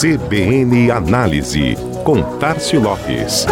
CBN Análise, com Tarcio Lopes.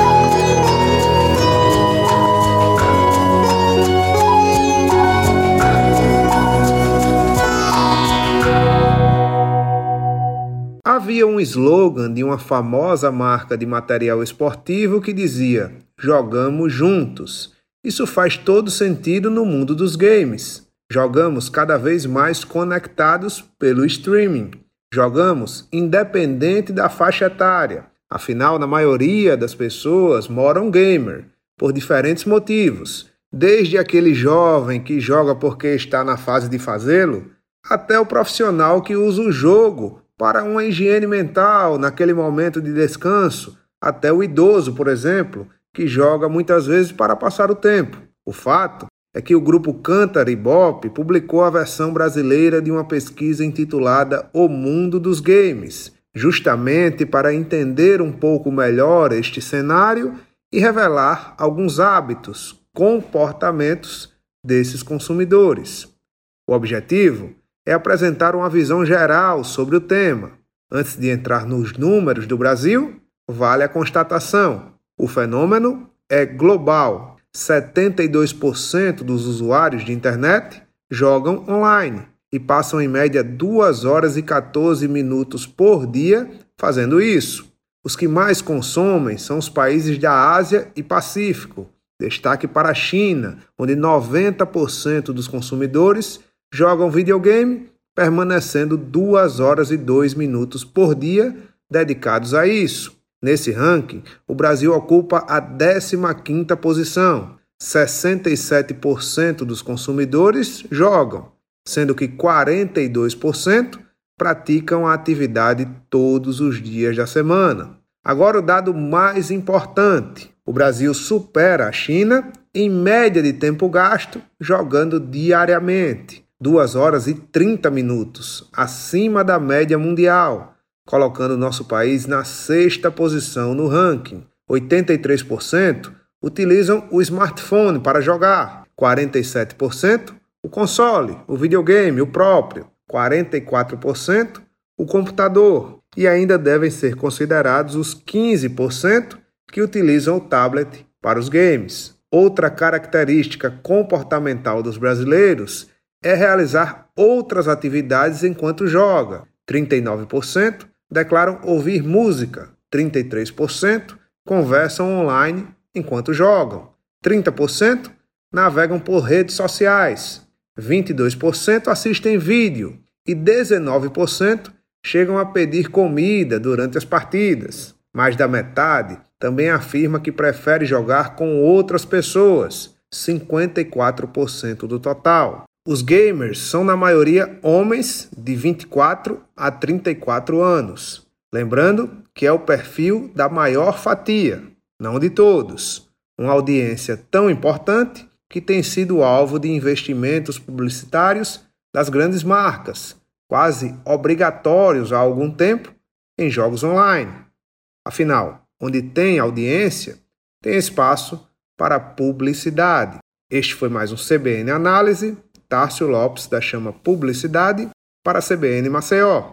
Havia um slogan de uma famosa marca de material esportivo que dizia: Jogamos juntos. Isso faz todo sentido no mundo dos games. Jogamos cada vez mais conectados pelo streaming. Jogamos independente da faixa etária. Afinal, na maioria das pessoas moram gamer, por diferentes motivos, desde aquele jovem que joga porque está na fase de fazê-lo, até o profissional que usa o jogo para uma higiene mental naquele momento de descanso, até o idoso, por exemplo, que joga muitas vezes para passar o tempo. O fato é que o grupo Cantar Ibope publicou a versão brasileira de uma pesquisa intitulada O Mundo dos Games, justamente para entender um pouco melhor este cenário e revelar alguns hábitos, comportamentos desses consumidores. O objetivo é apresentar uma visão geral sobre o tema. Antes de entrar nos números do Brasil, vale a constatação: o fenômeno é global 72% dos usuários de internet jogam online e passam em média 2 horas e 14 minutos por dia fazendo isso. Os que mais consomem são os países da Ásia e Pacífico. Destaque para a China, onde 90% dos consumidores jogam videogame, permanecendo 2 horas e 2 minutos por dia dedicados a isso. Nesse ranking, o Brasil ocupa a 15ª posição. 67% dos consumidores jogam, sendo que 42% praticam a atividade todos os dias da semana. Agora o dado mais importante: o Brasil supera a China em média de tempo gasto jogando diariamente, 2 horas e 30 minutos, acima da média mundial colocando nosso país na sexta posição no ranking. 83% utilizam o smartphone para jogar, 47% o console, o videogame, o próprio, 44% o computador e ainda devem ser considerados os 15% que utilizam o tablet para os games. Outra característica comportamental dos brasileiros é realizar outras atividades enquanto joga. 39% declaram ouvir música, 33% conversam online enquanto jogam, 30% navegam por redes sociais, 22% assistem vídeo. e 19% chegam a pedir comida durante as partidas. Mais da metade também afirma que prefere jogar com outras pessoas, 54% do total. Os gamers são, na maioria, homens de 24 a 34 anos. Lembrando que é o perfil da maior fatia, não de todos. Uma audiência tão importante que tem sido alvo de investimentos publicitários das grandes marcas, quase obrigatórios há algum tempo, em jogos online. Afinal, onde tem audiência, tem espaço para publicidade. Este foi mais um CBN Análise Tárcio Lopes da Chama Publicidade para a CBN Maceió.